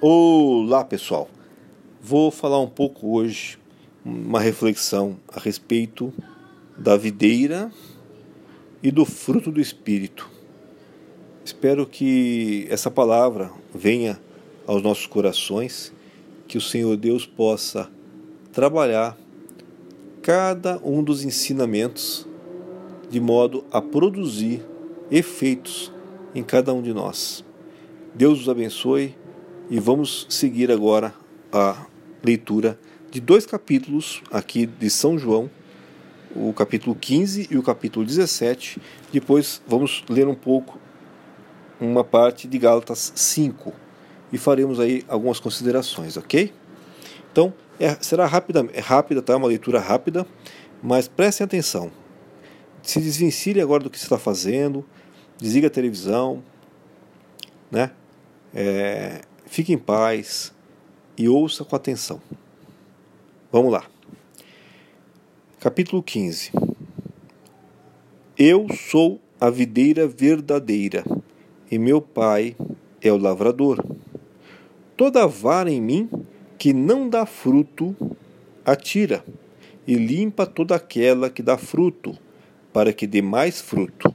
Olá pessoal, vou falar um pouco hoje, uma reflexão a respeito da videira e do fruto do Espírito. Espero que essa palavra venha aos nossos corações, que o Senhor Deus possa trabalhar cada um dos ensinamentos de modo a produzir efeitos em cada um de nós. Deus os abençoe e vamos seguir agora a leitura de dois capítulos aqui de São João, o capítulo 15 e o capítulo 17. Depois vamos ler um pouco uma parte de Gálatas 5 e faremos aí algumas considerações, ok? Então, é, será rápida, é rápida, tá? Uma leitura rápida, mas prestem atenção. Se desvencilhe agora do que você está fazendo, desliga a televisão, né? É, Fique em paz e ouça com atenção. Vamos lá. Capítulo 15. Eu sou a videira verdadeira e meu pai é o lavrador. Toda vara em mim que não dá fruto, atira e limpa toda aquela que dá fruto, para que dê mais fruto.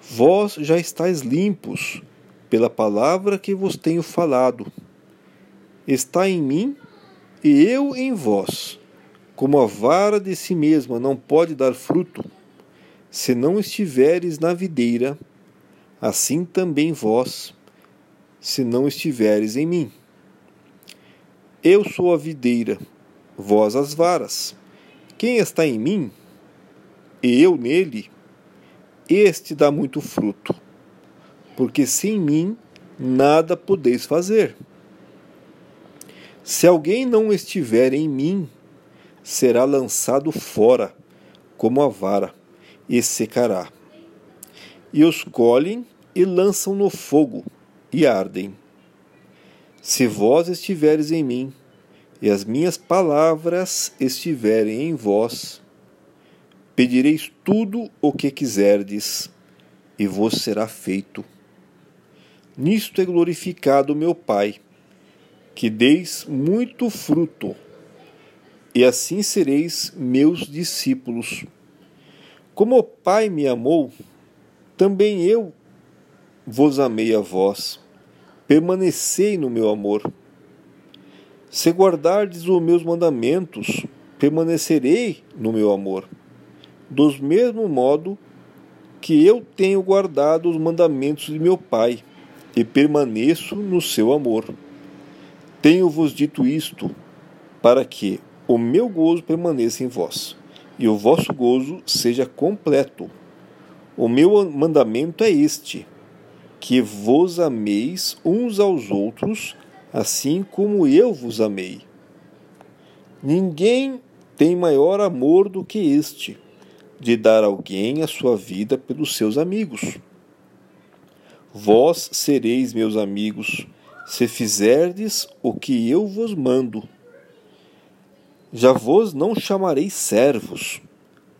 Vós já estáis limpos pela palavra que vos tenho falado. Está em mim e eu em vós. Como a vara de si mesma não pode dar fruto, se não estiveres na videira, assim também vós, se não estiveres em mim. Eu sou a videira, vós as varas. Quem está em mim, e eu nele, este dá muito fruto porque sem mim nada podeis fazer. Se alguém não estiver em mim, será lançado fora, como a vara, e secará. E os colhem e lançam no fogo, e ardem. Se vós estiveres em mim, e as minhas palavras estiverem em vós, pedireis tudo o que quiserdes, e vos será feito. Nisto é glorificado meu Pai, que deis muito fruto, e assim sereis meus discípulos. Como o Pai me amou, também eu vos amei a vós. Permanecei no meu amor. Se guardardes os meus mandamentos, permanecerei no meu amor. Do mesmo modo que eu tenho guardado os mandamentos de meu Pai e permaneço no seu amor. Tenho-vos dito isto, para que o meu gozo permaneça em vós, e o vosso gozo seja completo. O meu mandamento é este: que vos ameis uns aos outros, assim como eu vos amei. Ninguém tem maior amor do que este, de dar alguém a sua vida pelos seus amigos. Vós sereis meus amigos, se fizerdes o que eu vos mando. Já vos não chamarei servos,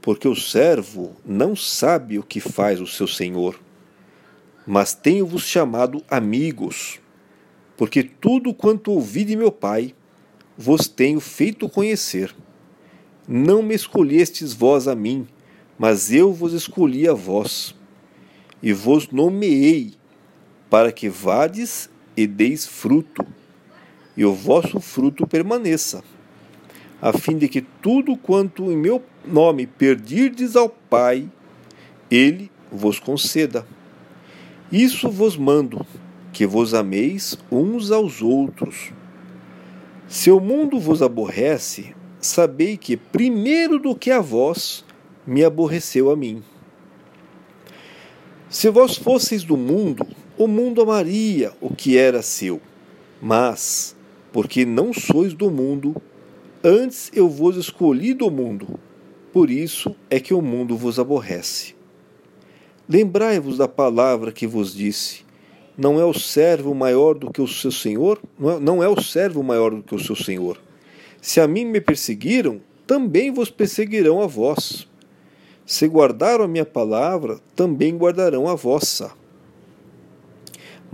porque o servo não sabe o que faz o seu senhor. Mas tenho-vos chamado amigos, porque tudo quanto ouvi de meu Pai, vos tenho feito conhecer. Não me escolhestes vós a mim, mas eu vos escolhi a vós, e vos nomeei para que vades e deis fruto, e o vosso fruto permaneça, a fim de que tudo quanto em meu nome perdirdes ao Pai, ele vos conceda. Isso vos mando, que vos ameis uns aos outros. Se o mundo vos aborrece, sabei que primeiro do que a vós me aborreceu a mim. Se vós fosseis do mundo, o mundo amaria o que era seu, mas, porque não sois do mundo, antes eu vos escolhi do mundo, por isso é que o mundo vos aborrece. Lembrai-vos da palavra que vos disse: não é o servo maior do que o seu senhor? Não é, é o servo maior do que o seu senhor. Se a mim me perseguiram, também vos perseguirão a vós. Se guardaram a minha palavra, também guardarão a vossa.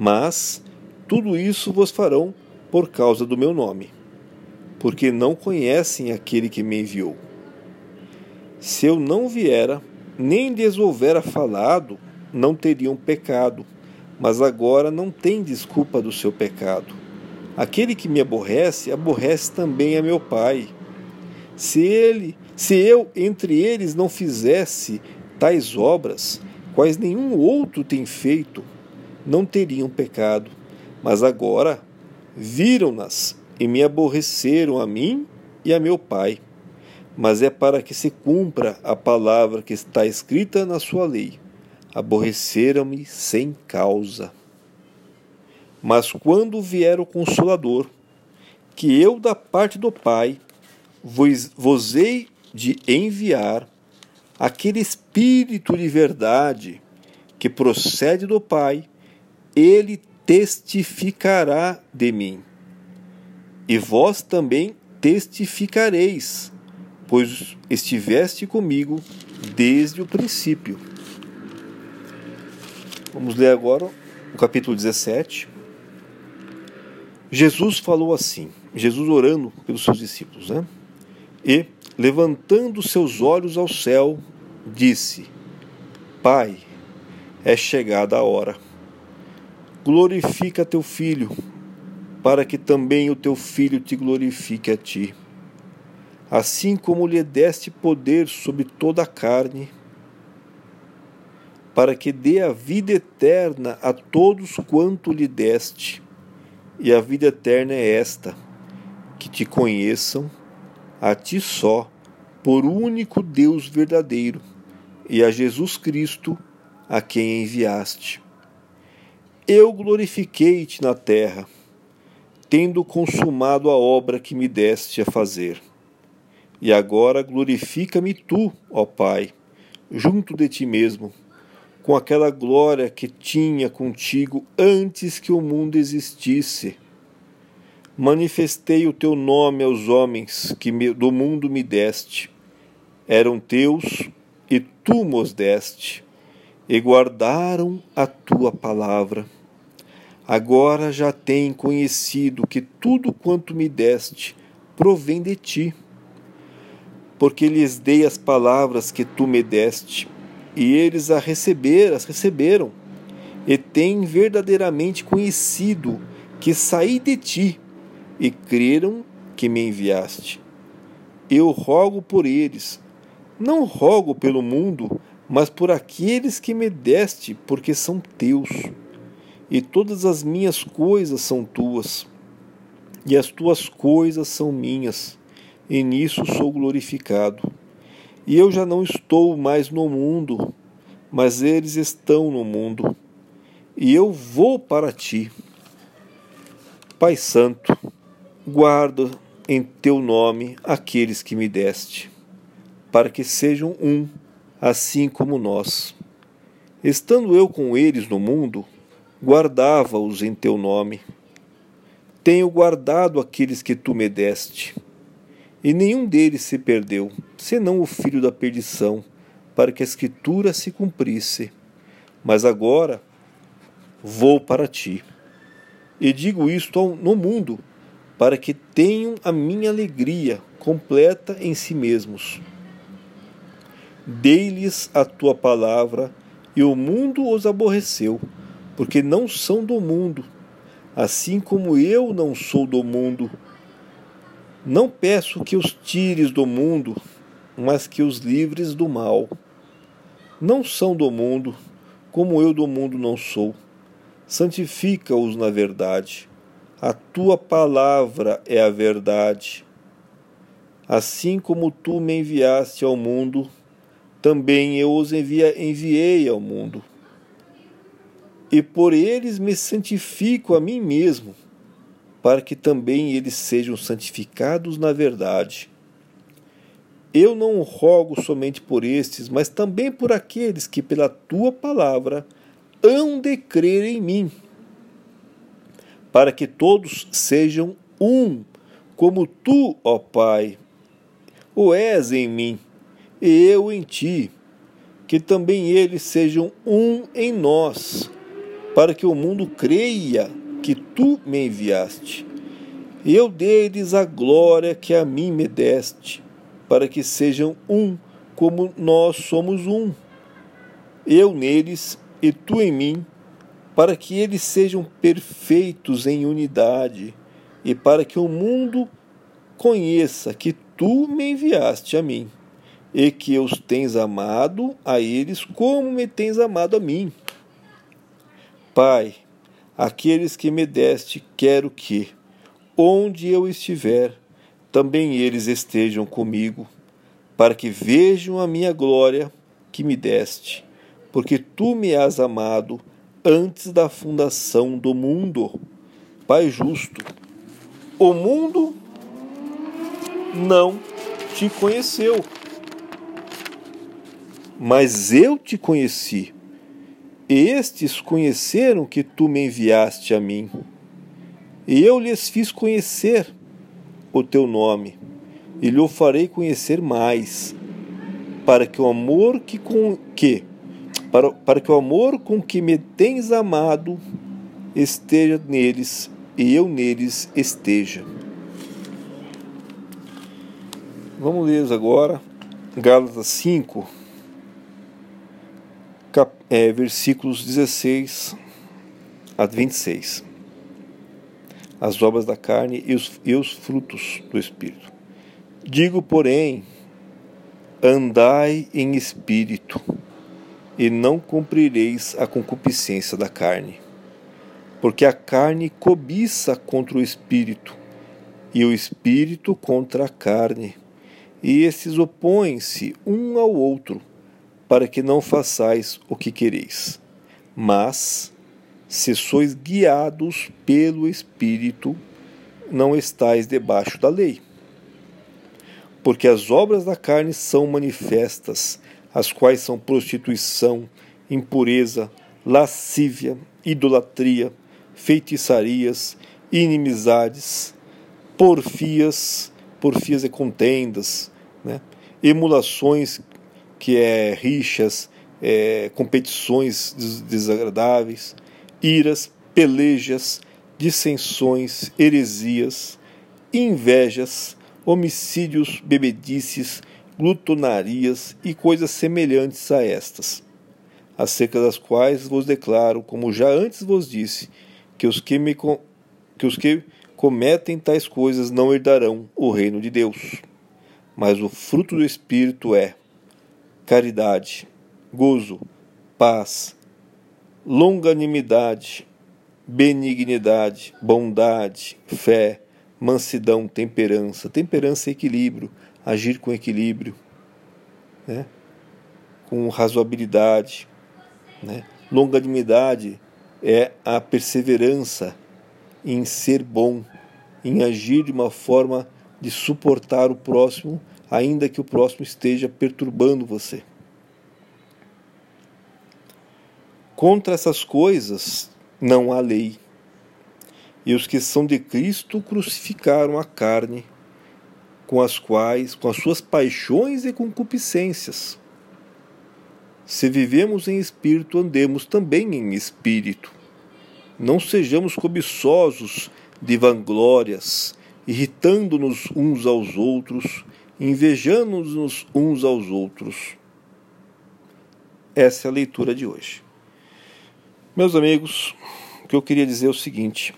Mas tudo isso vos farão por causa do meu nome, porque não conhecem aquele que me enviou. Se eu não viera, nem lhes houvera falado, não teriam pecado, mas agora não tem desculpa do seu pecado. Aquele que me aborrece, aborrece também a meu Pai. Se ele, se eu entre eles não fizesse tais obras, quais nenhum outro tem feito, não teriam pecado. Mas agora viram-nas e me aborreceram a mim e a meu Pai. Mas é para que se cumpra a palavra que está escrita na sua lei. Aborreceram-me sem causa. Mas quando vier o Consolador, que eu da parte do Pai vos, vos hei de enviar, aquele Espírito de verdade que procede do Pai, ele testificará de mim. E vós também testificareis, pois estiveste comigo desde o princípio. Vamos ler agora o capítulo 17. Jesus falou assim, Jesus orando pelos seus discípulos, né? E, levantando seus olhos ao céu, disse: Pai, é chegada a hora. Glorifica teu filho, para que também o teu filho te glorifique a ti. Assim como lhe deste poder sobre toda a carne, para que dê a vida eterna a todos quanto lhe deste e a vida eterna é esta: que te conheçam, a ti só, por único Deus verdadeiro, e a Jesus Cristo, a quem enviaste. Eu glorifiquei-te na terra, tendo consumado a obra que me deste a fazer. E agora glorifica-me tu, ó Pai, junto de ti mesmo com aquela glória que tinha contigo antes que o mundo existisse. Manifestei o teu nome aos homens que do mundo me deste. Eram teus e tu mos deste, e guardaram a tua palavra. Agora já têm conhecido que tudo quanto me deste provém de ti, porque lhes dei as palavras que tu me deste e eles a receber, as receberam, e têm verdadeiramente conhecido que saí de ti, e creram que me enviaste. Eu rogo por eles, não rogo pelo mundo, mas por aqueles que me deste, porque são teus. E todas as minhas coisas são tuas, e as tuas coisas são minhas, e nisso sou glorificado. E eu já não estou mais no mundo, mas eles estão no mundo. E eu vou para ti. Pai Santo, guarda em teu nome aqueles que me deste, para que sejam um, assim como nós. Estando eu com eles no mundo, guardava-os em teu nome. Tenho guardado aqueles que tu me deste e nenhum deles se perdeu, senão o filho da perdição, para que a escritura se cumprisse. Mas agora vou para ti. E digo isto no mundo, para que tenham a minha alegria completa em si mesmos. Dei-lhes a tua palavra, e o mundo os aborreceu, porque não são do mundo, assim como eu não sou do mundo. Não peço que os tires do mundo, mas que os livres do mal. Não são do mundo, como eu do mundo não sou. Santifica-os na verdade. A tua palavra é a verdade. Assim como tu me enviaste ao mundo, também eu os envia, enviei ao mundo. E por eles me santifico a mim mesmo para que também eles sejam santificados na verdade. Eu não rogo somente por estes, mas também por aqueles que, pela tua palavra, hão de crer em mim, para que todos sejam um, como tu, ó Pai, o és em mim, e eu em ti, que também eles sejam um em nós, para que o mundo creia que tu me enviaste. Eu dei-lhes a glória que a mim me deste, para que sejam um, como nós somos um. Eu neles e tu em mim, para que eles sejam perfeitos em unidade, e para que o mundo conheça que tu me enviaste a mim, e que os tens amado a eles como me tens amado a mim. Pai, aqueles que me deste, quero que, onde eu estiver, também eles estejam comigo, para que vejam a minha glória que me deste, porque tu me has amado antes da fundação do mundo. Pai justo, o mundo não te conheceu, mas eu te conheci. Estes conheceram que tu me enviaste a mim, e eu lhes fiz conhecer o teu nome, e lhe farei conhecer mais, para que o amor que com que para, para que o amor com que me tens amado esteja neles e eu neles esteja. Vamos ler agora Gálatas 5, cap, é, versículos 16 a 26. As obras da carne e os, e os frutos do Espírito. Digo, porém, andai em espírito e não cumprireis a concupiscência da carne. Porque a carne cobiça contra o espírito, e o espírito contra a carne, e esses opõem-se um ao outro, para que não façais o que quereis. Mas, se sois guiados pelo espírito, não estais debaixo da lei. Porque as obras da carne são manifestas, as quais são prostituição, impureza, lascívia, idolatria, feitiçarias, inimizades, porfias, porfias e contendas, né? emulações, que é rixas, é, competições desagradáveis, iras, pelejas, dissensões, heresias, invejas, homicídios, bebedices, glutonarias e coisas semelhantes a estas, acerca das quais vos declaro, como já antes vos disse, que os que, me, que, os que cometem tais coisas não herdarão o reino de Deus. Mas o fruto do Espírito é caridade, gozo, paz, longanimidade, benignidade, bondade, fé, mansidão, temperança. Temperança é equilíbrio agir com equilíbrio, né? com razoabilidade. Né? Longanimidade é a perseverança em ser bom, em agir de uma forma de suportar o próximo, ainda que o próximo esteja perturbando você. Contra essas coisas não há lei. E os que são de Cristo crucificaram a carne com as quais, com as suas paixões e concupiscências. Se vivemos em espírito, andemos também em espírito. Não sejamos cobiçosos de vanglórias, irritando-nos uns aos outros, invejando-nos uns aos outros. Essa é a leitura de hoje. Meus amigos, o que eu queria dizer é o seguinte: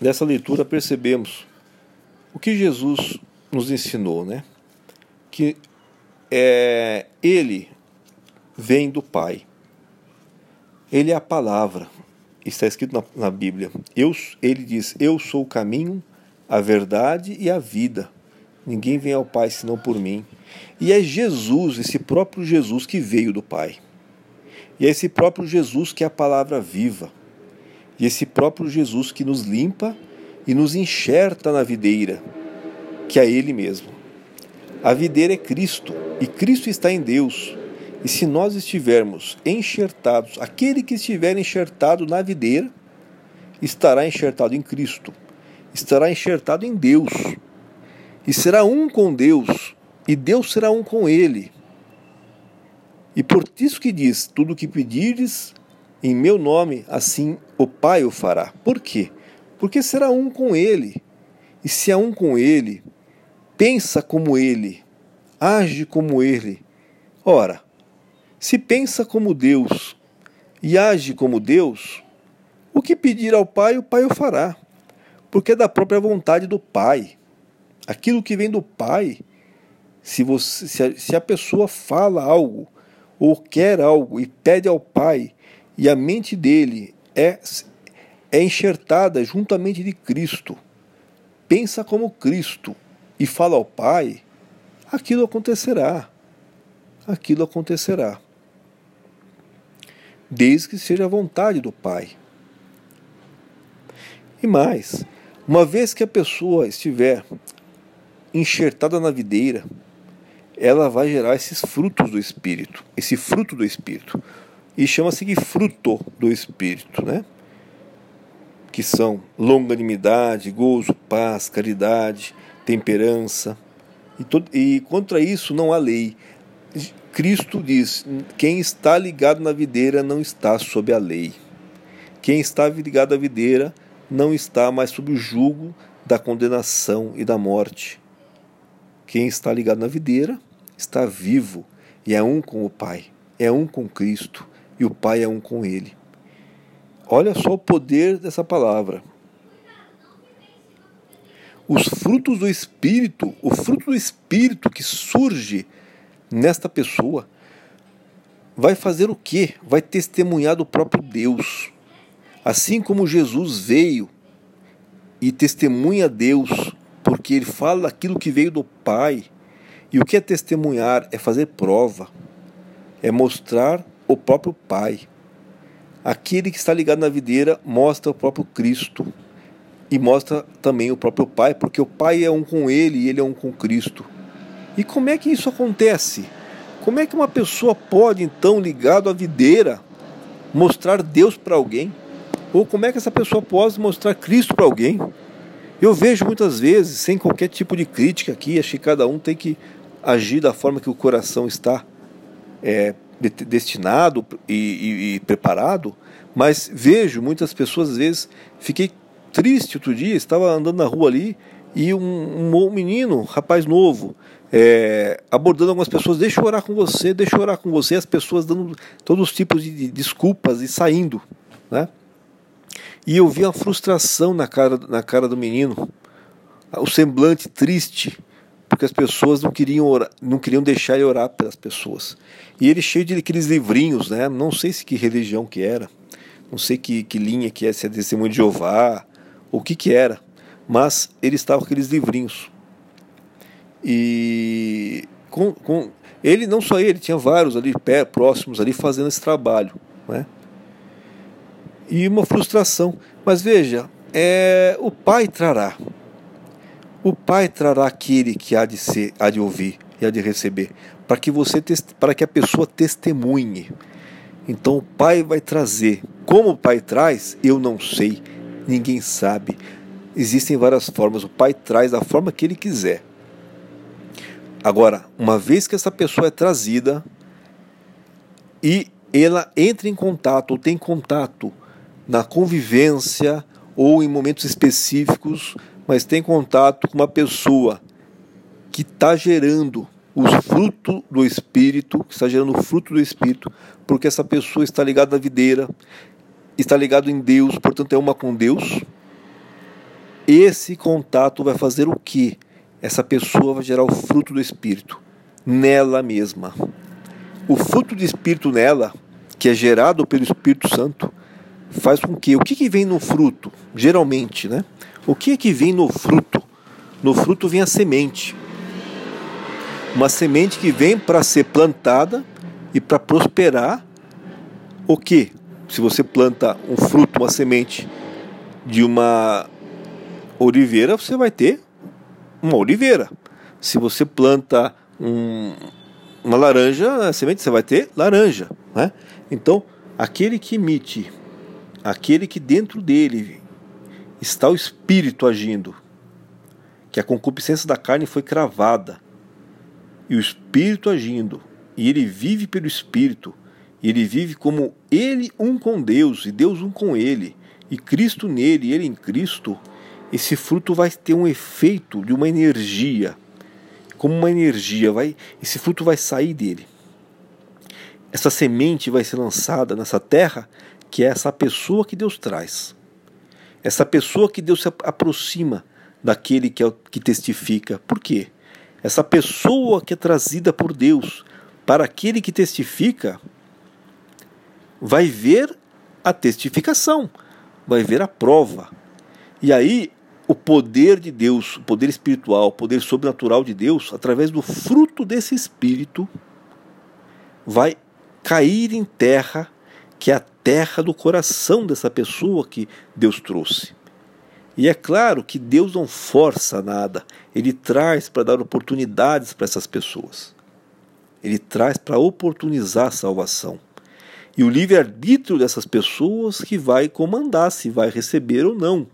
nessa leitura percebemos o que Jesus nos ensinou, né? Que é, ele vem do Pai. Ele é a palavra. Está escrito na, na Bíblia. Eu, ele diz: Eu sou o caminho, a verdade e a vida. Ninguém vem ao Pai senão por mim. E é Jesus, esse próprio Jesus que veio do Pai. E é esse próprio Jesus que é a palavra viva. E esse próprio Jesus que nos limpa e nos enxerta na videira, que é Ele mesmo. A videira é Cristo e Cristo está em Deus. E se nós estivermos enxertados, aquele que estiver enxertado na videira, estará enxertado em Cristo, estará enxertado em Deus, e será um com Deus, e Deus será um com ele. E por isso que diz: tudo o que pedires em meu nome, assim o Pai o fará. Por quê? Porque será um com ele. E se é um com ele, pensa como ele, age como ele. Ora, se pensa como Deus e age como Deus, o que pedir ao Pai, o Pai o fará, porque é da própria vontade do Pai. Aquilo que vem do Pai, se, você, se, a, se a pessoa fala algo ou quer algo e pede ao Pai, e a mente dele é, é enxertada juntamente de Cristo, pensa como Cristo e fala ao Pai, aquilo acontecerá. Aquilo acontecerá. Desde que seja a vontade do Pai. E mais, uma vez que a pessoa estiver enxertada na videira, ela vai gerar esses frutos do Espírito, esse fruto do Espírito. E chama-se de fruto do Espírito, né? Que são longanimidade, gozo, paz, caridade, temperança. E, todo, e contra isso não há lei. Cristo diz: quem está ligado na videira não está sob a lei. Quem está ligado à videira não está mais sob o jugo da condenação e da morte. Quem está ligado na videira está vivo e é um com o Pai, é um com Cristo e o Pai é um com ele. Olha só o poder dessa palavra. Os frutos do Espírito, o fruto do Espírito que surge nesta pessoa, vai fazer o quê? Vai testemunhar do próprio Deus. Assim como Jesus veio e testemunha a Deus, porque ele fala aquilo que veio do Pai. E o que é testemunhar? É fazer prova, é mostrar o próprio Pai. Aquele que está ligado na videira mostra o próprio Cristo e mostra também o próprio Pai, porque o Pai é um com ele e ele é um com Cristo. E como é que isso acontece? Como é que uma pessoa pode, então, ligado à videira, mostrar Deus para alguém? Ou como é que essa pessoa pode mostrar Cristo para alguém? Eu vejo muitas vezes, sem qualquer tipo de crítica aqui, acho que cada um tem que agir da forma que o coração está é, destinado e, e, e, preparado, mas vejo muitas pessoas, às vezes, fiquei triste outro dia, estava andando na rua ali e um, um menino, um rapaz novo, é, abordando algumas pessoas, deixa eu orar com você, deixa eu orar com você, as pessoas dando todos os tipos de, de desculpas e saindo, né? E eu vi uma frustração na cara, na cara do menino, o semblante triste, porque as pessoas não queriam orar, não queriam deixar ele orar pelas pessoas. E ele cheio de aqueles livrinhos, né? Não sei se que religião que era, não sei que, que linha que é, se é testemunho de Jeová, o que que era, mas ele estava com aqueles livrinhos. E com, com ele, não só ele, tinha vários ali pé, próximos ali fazendo esse trabalho, né? E uma frustração. Mas veja, é, o Pai trará. O Pai trará aquele que há de ser, há de ouvir e há de receber, para que você para que a pessoa testemunhe. Então o Pai vai trazer. Como o Pai traz, eu não sei, ninguém sabe. Existem várias formas. O Pai traz da forma que ele quiser. Agora, uma vez que essa pessoa é trazida e ela entra em contato ou tem contato na convivência ou em momentos específicos, mas tem contato com uma pessoa que está gerando os frutos do Espírito, que está gerando o fruto do Espírito, porque essa pessoa está ligada à videira, está ligado em Deus, portanto é uma com Deus. Esse contato vai fazer o que? Essa pessoa vai gerar o fruto do Espírito nela mesma. O fruto do Espírito nela, que é gerado pelo Espírito Santo, faz com que o que, que vem no fruto, geralmente, né? O que é que vem no fruto? No fruto vem a semente. Uma semente que vem para ser plantada e para prosperar. O que? Se você planta um fruto, uma semente de uma oliveira, você vai ter uma oliveira. Se você planta um, uma laranja, a semente você vai ter laranja, né? Então, aquele que emite aquele que dentro dele está o espírito agindo, que a concupiscência da carne foi cravada, e o espírito agindo, e ele vive pelo espírito, e ele vive como ele um com Deus. E Deus um com ele. e Cristo nele, ele em Cristo, esse fruto vai ter um efeito de uma energia, como uma energia, vai, esse fruto vai sair dele. Essa semente vai ser lançada nessa terra, que é essa pessoa que Deus traz. Essa pessoa que Deus se aproxima daquele que, é, que testifica. Por quê? Essa pessoa que é trazida por Deus para aquele que testifica vai ver a testificação, vai ver a prova. E aí o poder de Deus, o poder espiritual, o poder sobrenatural de Deus, através do fruto desse espírito, vai cair em terra, que é a terra do coração dessa pessoa que Deus trouxe. E é claro que Deus não força nada, ele traz para dar oportunidades para essas pessoas. Ele traz para oportunizar a salvação. E o livre-arbítrio dessas pessoas que vai comandar se vai receber ou não.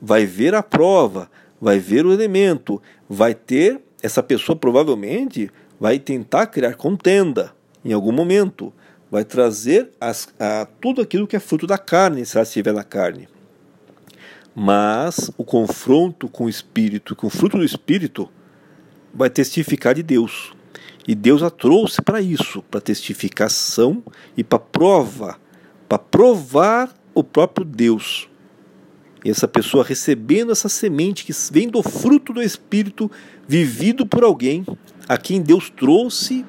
Vai ver a prova, vai ver o elemento, vai ter. Essa pessoa provavelmente vai tentar criar contenda em algum momento. Vai trazer as, a, tudo aquilo que é fruto da carne, se ela estiver na carne. Mas o confronto com o Espírito, com o fruto do Espírito, vai testificar de Deus. E Deus a trouxe para isso, para testificação e para prova, para provar o próprio Deus. E essa pessoa recebendo essa semente que vem do fruto do Espírito vivido por alguém a quem Deus trouxe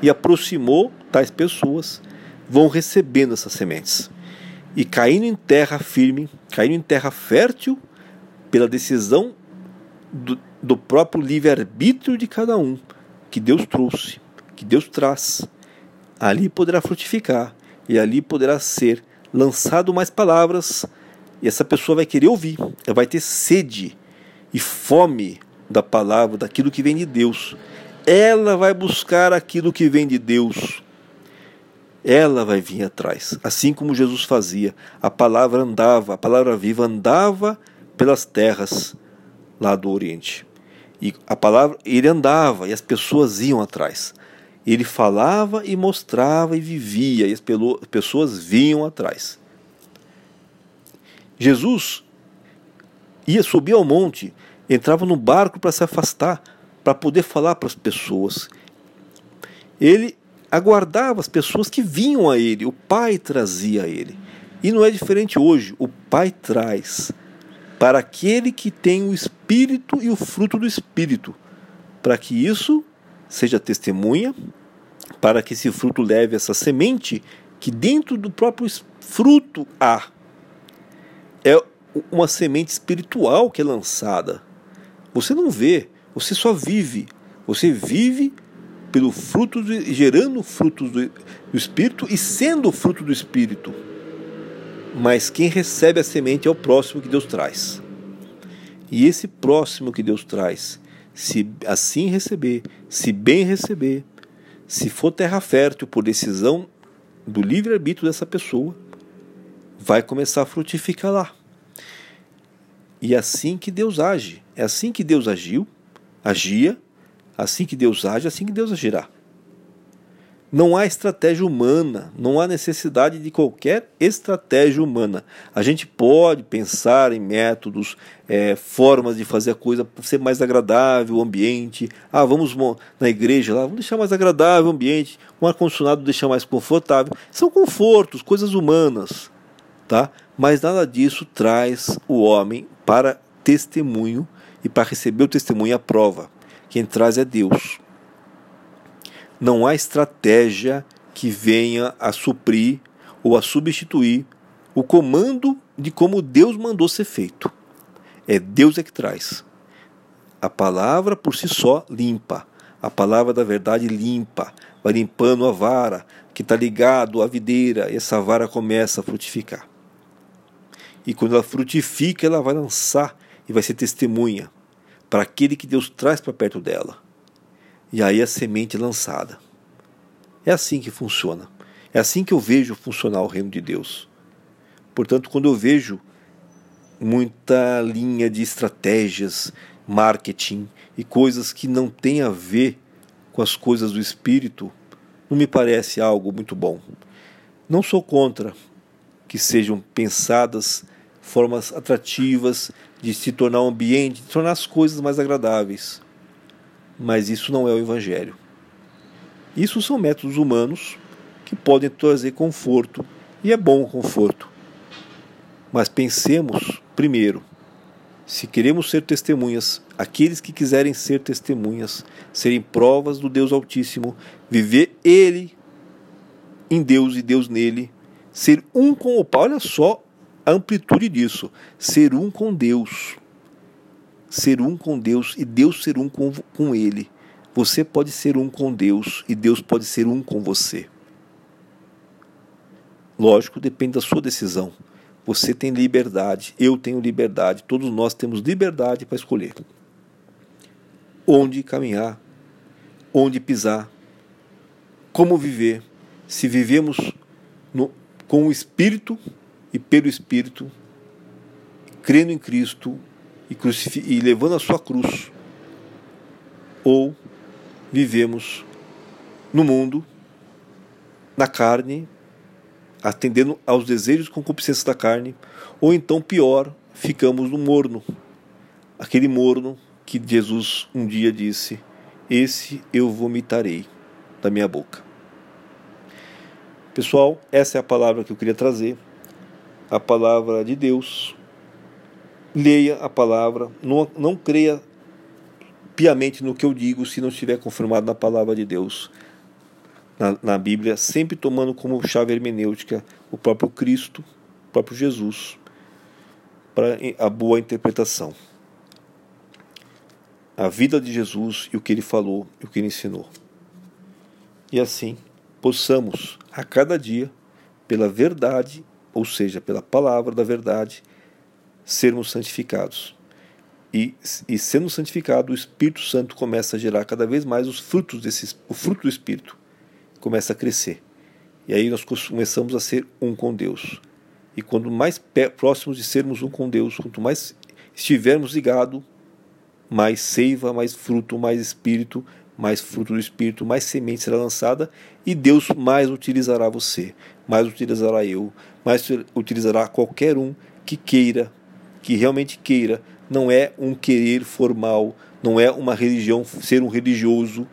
e aproximou tais pessoas, vão recebendo essas sementes e caindo em terra firme, caindo em terra fértil pela decisão do, do próprio livre-arbítrio de cada um que Deus trouxe, que Deus traz, ali poderá frutificar e ali poderá ser lançado mais palavras e essa pessoa vai querer ouvir, ela vai ter sede e fome da palavra, daquilo que vem de Deus. Ela vai buscar aquilo que vem de Deus. Ela vai vir atrás, assim como Jesus fazia. A palavra andava, a palavra viva andava pelas terras lá do Oriente. E a palavra, ele andava e as pessoas iam atrás. Ele falava e mostrava e vivia, e as pessoas vinham atrás. Jesus ia subir ao monte, entrava no barco para se afastar, para poder falar para as pessoas. Ele aguardava as pessoas que vinham a ele, o Pai trazia a ele. E não é diferente hoje, o Pai traz para aquele que tem o Espírito e o fruto do Espírito, para que isso seja testemunha, para que esse fruto leve essa semente que dentro do próprio fruto há. É uma semente espiritual que é lançada. Você não vê, você só vive. Você vive pelo fruto, gerando frutos do, do Espírito e sendo fruto do Espírito mas quem recebe a semente é o próximo que Deus traz. E esse próximo que Deus traz, se assim receber, se bem receber, se for terra fértil por decisão do livre-arbítrio dessa pessoa, vai começar a frutificar lá. E é assim que Deus age. É assim que Deus agiu, agia, assim que Deus age, assim que Deus agirá. Não há estratégia humana, não há necessidade de qualquer estratégia humana. A gente pode pensar em métodos, é, formas de fazer a coisa ser mais agradável, o ambiente. Ah, vamos na igreja lá, vamos deixar mais agradável o ambiente, um ar-condicionado deixar mais confortável. São confortos, coisas humanas, tá? Mas nada disso traz o homem para testemunho e para receber o testemunho à prova. Quem traz é Deus não há estratégia que venha a suprir ou a substituir o comando de como Deus mandou ser feito. É Deus é que traz. A palavra por si só limpa. A palavra da verdade limpa. Vai limpando a vara que está ligado à videira e essa vara começa a frutificar. E quando ela frutifica, ela vai lançar e vai ser testemunha para aquele que Deus traz para perto dela e aí a semente lançada. É assim que funciona. É assim que eu vejo funcionar o reino de Deus. Portanto, quando eu vejo muita linha de estratégias, marketing e coisas que não têm a ver com as coisas do espírito, não me parece algo muito bom. Não sou contra que sejam pensadas, formas atrativas de se tornar um ambiente, de tornar as coisas mais agradáveis. Mas isso não é o Evangelho. Isso são métodos humanos que podem trazer conforto, e é bom o conforto. Mas pensemos, primeiro, se queremos ser testemunhas, aqueles que quiserem ser testemunhas, serem provas do Deus Altíssimo, viver Ele em Deus e Deus nele, ser um com o Pai. Olha só amplitude disso. Ser um com Deus. Ser um com Deus e Deus ser um com, com Ele. Você pode ser um com Deus e Deus pode ser um com você. Lógico, depende da sua decisão. Você tem liberdade, eu tenho liberdade, todos nós temos liberdade para escolher onde caminhar, onde pisar, como viver. Se vivemos no, com o Espírito e pelo Espírito, crendo em Cristo e, e levando a sua cruz, ou vivemos no mundo, na carne, atendendo aos desejos com concupiscências da carne, ou então pior, ficamos no morno, aquele morno que Jesus um dia disse: Esse eu vomitarei da minha boca. Pessoal, essa é a palavra que eu queria trazer, a palavra de Deus. Leia a palavra, não, não creia piamente no que eu digo se não estiver confirmado na palavra de Deus na, na Bíblia, sempre tomando como chave hermenêutica o próprio Cristo, o próprio Jesus, para a boa interpretação. A vida de Jesus e o que ele falou e o que ele ensinou. E assim, possamos a cada dia, pela verdade, ou seja, pela palavra da verdade, sermos santificados. E, e sendo santificado, o Espírito Santo começa a gerar cada vez mais os frutos desse, o fruto do Espírito começa a crescer. E aí nós começamos a ser um com Deus. E quando mais próximos de sermos um com Deus, quanto mais estivermos ligados, mais seiva, mais fruto, mais espírito, mais fruto do espírito, mais semente será lançada e Deus mais utilizará você, mais utilizará eu, mais utilizará qualquer um que queira, que realmente queira. Não é um querer formal, não é uma religião, ser um religioso.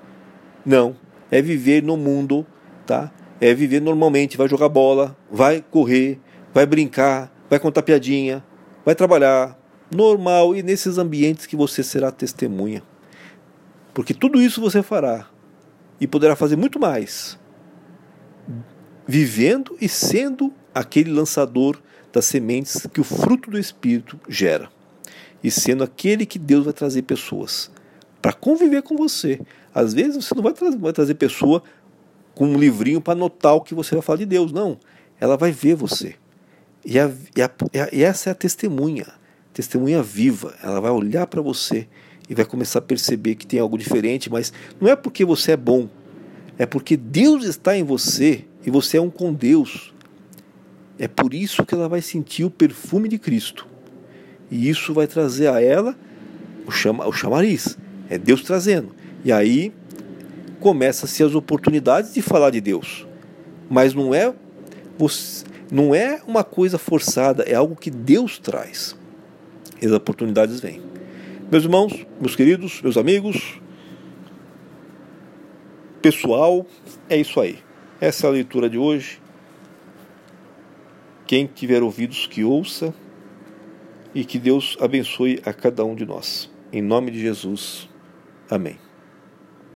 Não, é viver no mundo, tá? É viver normalmente, vai jogar bola, vai correr, vai brincar, vai contar piadinha, vai trabalhar, normal e nesses ambientes que você será testemunha. Porque tudo isso você fará e poderá fazer muito mais, vivendo e sendo aquele lançador das sementes que o fruto do Espírito gera, e sendo aquele que Deus vai trazer pessoas para conviver com você. Às vezes você não vai trazer, vai trazer pessoa com um livrinho para anotar o que você vai falar de Deus, não. Ela vai ver você. E, a, e, a, e essa é a testemunha, testemunha viva. Ela vai olhar para você e vai começar a perceber que tem algo diferente, mas não é porque você é bom, é porque Deus está em você e você é um com Deus. É por isso que ela vai sentir o perfume de Cristo. E isso vai trazer a ela o, chama, o chamariz. É Deus trazendo. E aí começa-se as oportunidades de falar de Deus. Mas não é não é uma coisa forçada, é algo que Deus traz. E as oportunidades vêm. Meus irmãos, meus queridos, meus amigos, pessoal, é isso aí. Essa é a leitura de hoje. Quem tiver ouvidos, que ouça e que Deus abençoe a cada um de nós. Em nome de Jesus. Amém.